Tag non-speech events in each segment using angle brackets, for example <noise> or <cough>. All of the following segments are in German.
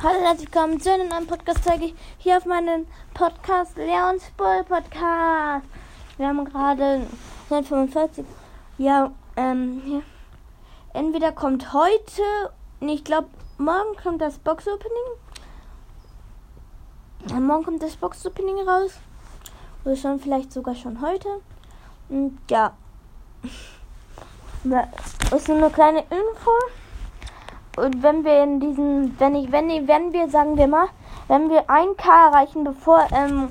Hallo, herzlich willkommen zu einem neuen Podcast-Folge hier auf meinem Podcast Leons Bull Podcast. Wir haben gerade 145. Ja, ähm, hier. Entweder kommt heute, ich glaube, morgen kommt das Box-Opening. Ja, morgen kommt das Box-Opening raus. Oder schon vielleicht sogar schon heute. Und ja. <laughs> Das ist nur eine kleine Info. Und wenn wir in diesen, wenn ich, wenn, wenn wir, sagen wir mal, wenn wir 1K erreichen, bevor, ähm,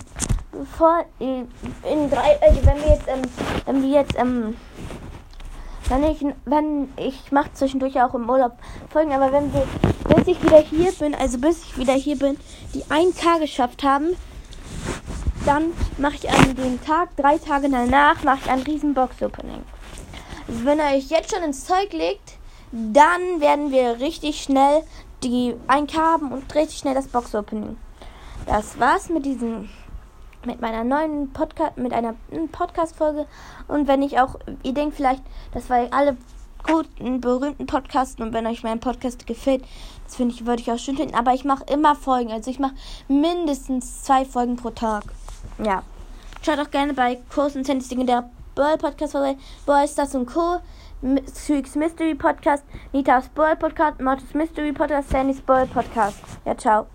bevor, äh, in drei, also wenn wir jetzt, ähm, wenn wir jetzt, ähm, wenn ich, wenn, ich mache zwischendurch auch im Urlaub Folgen, aber wenn wir, bis ich wieder hier bin, also bis ich wieder hier bin, die 1K geschafft haben, dann mache ich an dem Tag, drei Tage danach, mache ich ein riesen Box-Opening. Also wenn ihr euch jetzt schon ins Zeug legt, dann werden wir richtig schnell die 1K haben und richtig schnell das Box-Opening. Das war's mit diesem mit meiner neuen Podcast, mit einer Podcast-Folge. Und wenn ich auch, ihr denkt vielleicht, das war alle guten, berühmten Podcasts und wenn euch mein Podcast gefällt, das finde ich, würde ich auch schön finden. Aber ich mache immer Folgen, also ich mache mindestens zwei Folgen pro Tag. Ja. Schaut auch gerne bei Kurs und Tennis der Ball Podcast vorbei, Boys, das und Co. Squeaks Mystery Podcast, Nita's Ball Podcast, Mortis Mystery Podcast, Sandy's Ball Podcast. Ja, ciao.